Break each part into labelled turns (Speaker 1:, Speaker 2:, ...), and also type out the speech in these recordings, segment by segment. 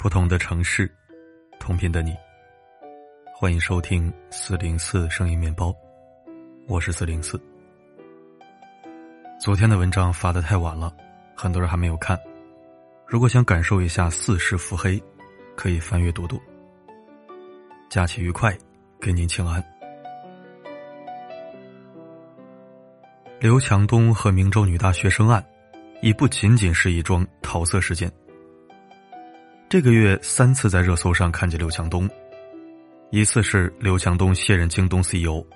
Speaker 1: 不同的城市，同频的你。欢迎收听四零四声音面包，我是四零四。昨天的文章发的太晚了，很多人还没有看。如果想感受一下四世腹黑，可以翻阅读读。假期愉快，给您请安。刘强东和明州女大学生案，已不仅仅是一桩桃色事件。这个月三次在热搜上看见刘强东，一次是刘强东卸任京东 CEO，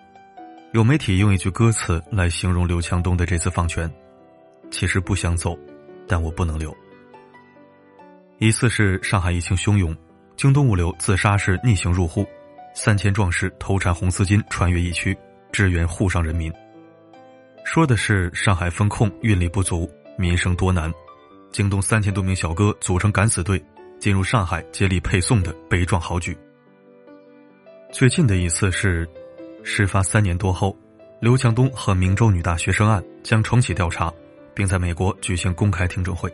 Speaker 1: 有媒体用一句歌词来形容刘强东的这次放权：其实不想走，但我不能留。一次是上海疫情汹涌，京东物流自杀式逆行入户，三千壮士头缠红丝巾穿越疫区支援沪上人民。说的是上海风控运力不足，民生多难，京东三千多名小哥组成敢死队。进入上海接力配送的悲壮豪举。最近的一次是，事发三年多后，刘强东和明州女大学生案将重启调查，并在美国举行公开听证会。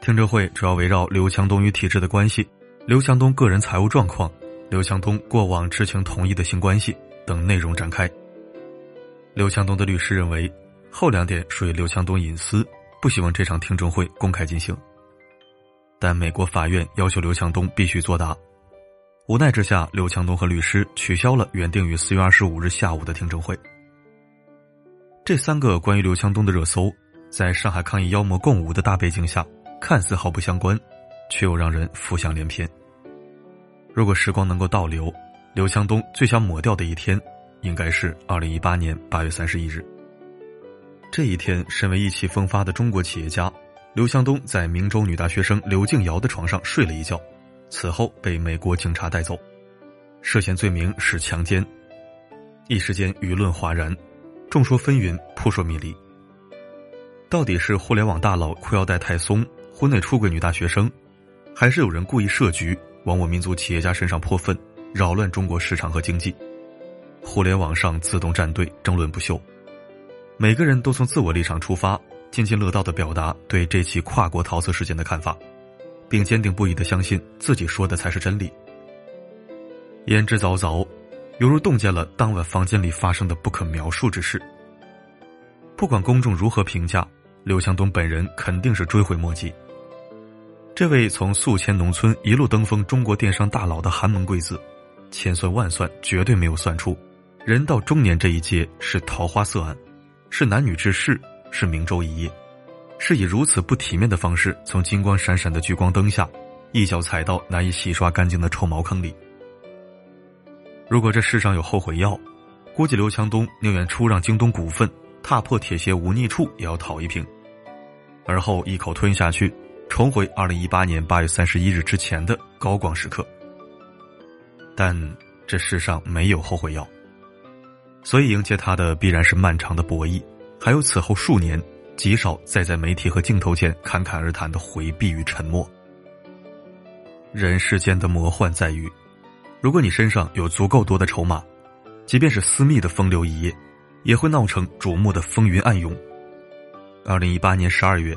Speaker 1: 听证会主要围绕刘强东与体制的关系、刘强东个人财务状况、刘强东过往知情同意的性关系等内容展开。刘强东的律师认为，后两点属于刘强东隐私，不希望这场听证会公开进行。但美国法院要求刘强东必须作答，无奈之下，刘强东和律师取消了原定于四月二十五日下午的听证会。这三个关于刘强东的热搜，在上海抗议妖魔共舞的大背景下，看似毫不相关，却又让人浮想联翩。如果时光能够倒流，刘强东最想抹掉的一天，应该是二零一八年八月三十一日。这一天，身为意气风发的中国企业家。刘强东在明州女大学生刘静瑶的床上睡了一觉，此后被美国警察带走，涉嫌罪名是强奸。一时间舆论哗然，众说纷纭，扑朔迷离。到底是互联网大佬裤腰带太松，婚内出轨女大学生，还是有人故意设局往我民族企业家身上泼粪，扰乱中国市场和经济？互联网上自动站队，争论不休，每个人都从自我立场出发。津津乐道的表达对这起跨国桃色事件的看法，并坚定不移的相信自己说的才是真理。言之凿凿，犹如洞见了当晚房间里发生的不可描述之事。不管公众如何评价，刘强东本人肯定是追悔莫及。这位从宿迁农村一路登峰中国电商大佬的寒门贵子，千算万算绝对没有算出，人到中年这一劫是桃花色案，是男女之事。是明州一夜，是以如此不体面的方式从金光闪闪的聚光灯下，一脚踩到难以洗刷干净的臭茅坑里。如果这世上有后悔药，估计刘强东宁愿出让京东股份，踏破铁鞋无觅处，也要讨一瓶，而后一口吞下去，重回二零一八年八月三十一日之前的高光时刻。但这世上没有后悔药，所以迎接他的必然是漫长的博弈。还有此后数年，极少再在媒体和镜头前侃侃而谈的回避与沉默。人世间的魔幻在于，如果你身上有足够多的筹码，即便是私密的风流一夜，也会闹成瞩目的风云暗涌。二零一八年十二月，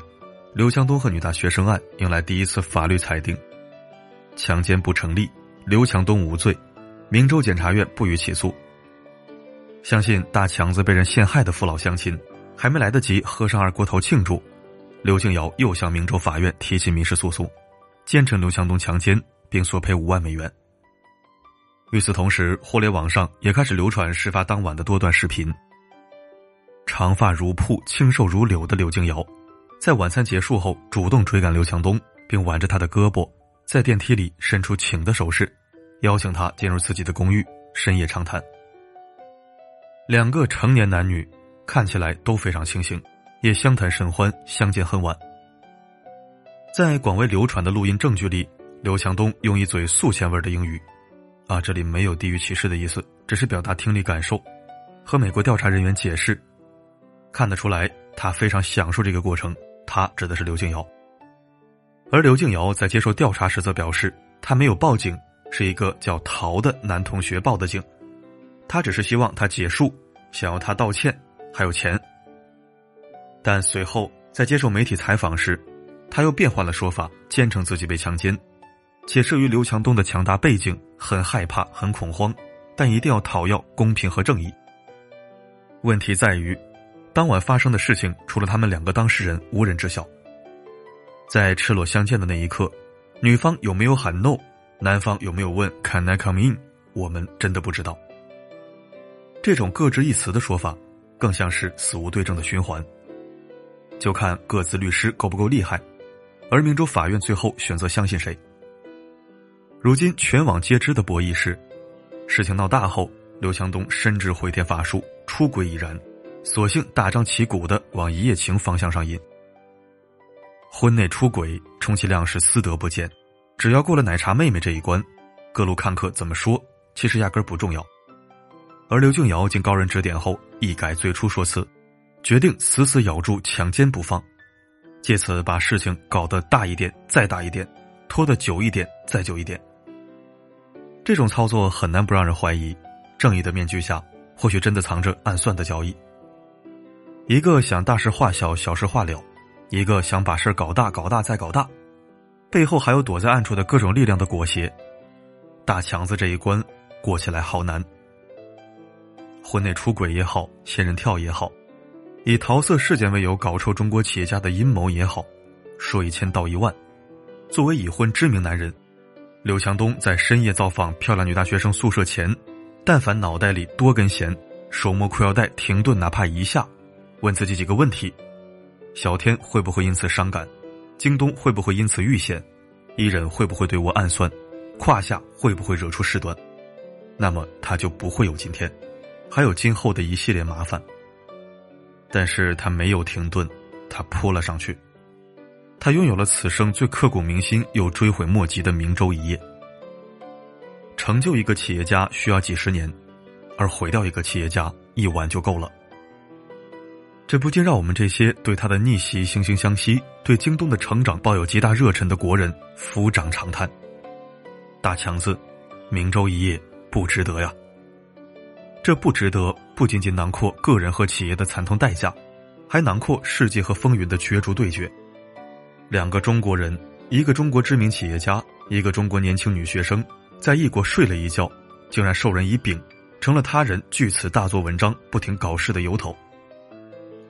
Speaker 1: 刘强东和女大学生案迎来第一次法律裁定，强奸不成立，刘强东无罪，明州检察院不予起诉。相信大强子被人陷害的父老乡亲。还没来得及喝上二锅头庆祝，刘静瑶又向明州法院提起民事诉讼，坚称刘强东强奸，并索赔五万美元。与此同时，互联网上也开始流传事发当晚的多段视频。长发如瀑、清瘦如柳的刘静瑶，在晚餐结束后主动追赶刘强东，并挽着他的胳膊，在电梯里伸出请的手势，邀请他进入自己的公寓深夜长谈。两个成年男女。看起来都非常清醒，也相谈甚欢，相见恨晚。在广为流传的录音证据里，刘强东用一嘴宿迁味的英语，啊，这里没有地域歧视的意思，只是表达听力感受，和美国调查人员解释，看得出来他非常享受这个过程。他指的是刘静瑶，而刘静瑶在接受调查时则表示，他没有报警，是一个叫陶的男同学报的警，他只是希望他结束，想要他道歉。还有钱，但随后在接受媒体采访时，他又变换了说法，坚称自己被强奸，且慑于刘强东的强大背景，很害怕，很恐慌，但一定要讨要公平和正义。问题在于，当晚发生的事情，除了他们两个当事人，无人知晓。在赤裸相见的那一刻，女方有没有喊 “no”，男方有没有问 “can I come in”，我们真的不知道。这种各执一词的说法，更像是死无对证的循环。就看各自律师够不够厉害，而明州法院最后选择相信谁。如今全网皆知的博弈是，事情闹大后，刘强东深知回天乏术，出轨已然，索性大张旗鼓的往一夜情方向上引。婚内出轨，充其量是私德不坚，只要过了奶茶妹妹这一关，各路看客怎么说，其实压根不重要。而刘静瑶经高人指点后，一改最初说辞，决定死死咬住强奸不放，借此把事情搞得大一点，再大一点，拖得久一点，再久一点。这种操作很难不让人怀疑，正义的面具下或许真的藏着暗算的交易。一个想大事化小、小事化了，一个想把事搞大、搞大再搞大，背后还有躲在暗处的各种力量的裹挟。大强子这一关过起来好难。婚内出轨也好，仙人跳也好，以桃色事件为由搞臭中国企业家的阴谋也好，说一千道一万。作为已婚知名男人。刘强东在深夜造访漂亮女大学生宿舍前，但凡脑袋里多根弦，手摸裤腰带停顿哪怕一下，问自己几个问题：小天会不会因此伤感？京东会不会因此遇险？伊人会不会对我暗算？胯下会不会惹出事端？那么他就不会有今天，还有今后的一系列麻烦。但是他没有停顿，他扑了上去。他拥有了此生最刻骨铭心又追悔莫及的明州一夜。成就一个企业家需要几十年，而毁掉一个企业家一晚就够了。这不禁让我们这些对他的逆袭惺惺相惜、对京东的成长抱有极大热忱的国人抚掌长叹：大强子，明州一夜不值得呀！这不值得，不仅仅囊括个人和企业的惨痛代价，还囊括世界和风云的角逐对决。两个中国人，一个中国知名企业家，一个中国年轻女学生，在异国睡了一觉，竟然授人以柄，成了他人据此大做文章、不停搞事的由头。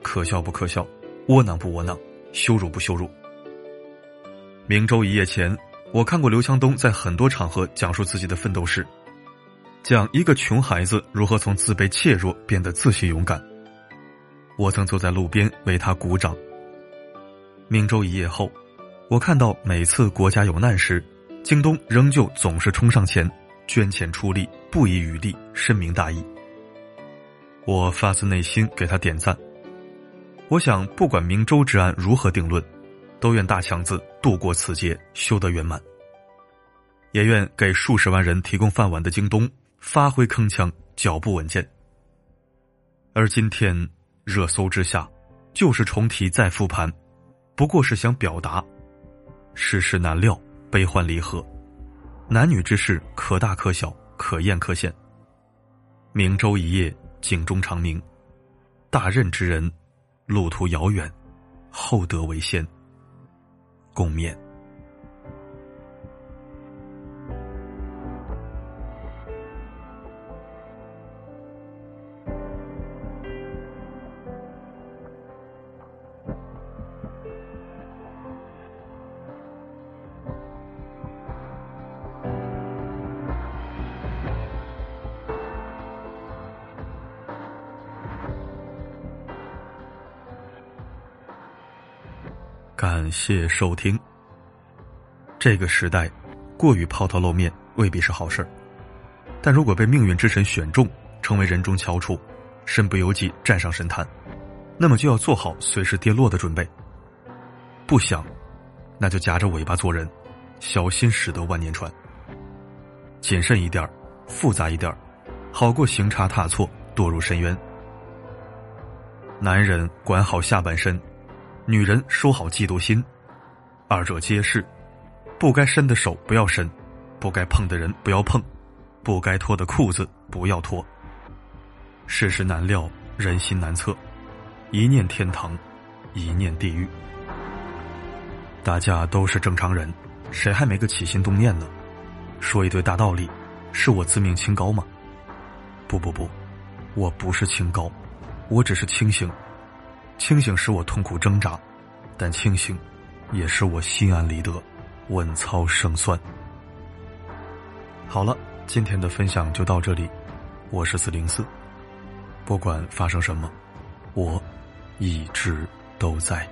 Speaker 1: 可笑不可笑？窝囊不窝囊？羞辱不羞辱？明州一夜前，我看过刘强东在很多场合讲述自己的奋斗史，讲一个穷孩子如何从自卑怯弱变得自信勇敢。我曾坐在路边为他鼓掌。明州一夜后，我看到每次国家有难时，京东仍旧总是冲上前，捐钱出力，不遗余力，深明大义。我发自内心给他点赞。我想，不管明州之案如何定论，都愿大强子度过此劫，修得圆满。也愿给数十万人提供饭碗的京东发挥铿锵，脚步稳健。而今天热搜之下，就是重提再复盘。不过是想表达，世事难料，悲欢离合，男女之事可大可小，可艳可现。明州一夜，警钟长鸣，大任之人，路途遥远，厚德为先。共勉。感谢收听。这个时代，过于抛头露面未必是好事但如果被命运之神选中，成为人中翘楚，身不由己站上神坛，那么就要做好随时跌落的准备。不想，那就夹着尾巴做人，小心驶得万年船。谨慎一点复杂一点好过行差踏错堕入深渊。男人管好下半身。女人收好嫉妒心，二者皆是，不该伸的手不要伸，不该碰的人不要碰，不该脱的裤子不要脱。世事难料，人心难测，一念天堂，一念地狱。大家都是正常人，谁还没个起心动念呢？说一堆大道理，是我自命清高吗？不不不，我不是清高，我只是清醒。清醒使我痛苦挣扎，但清醒，也使我心安理得，稳操胜算。好了，今天的分享就到这里，我是四零四，不管发生什么，我一直都在。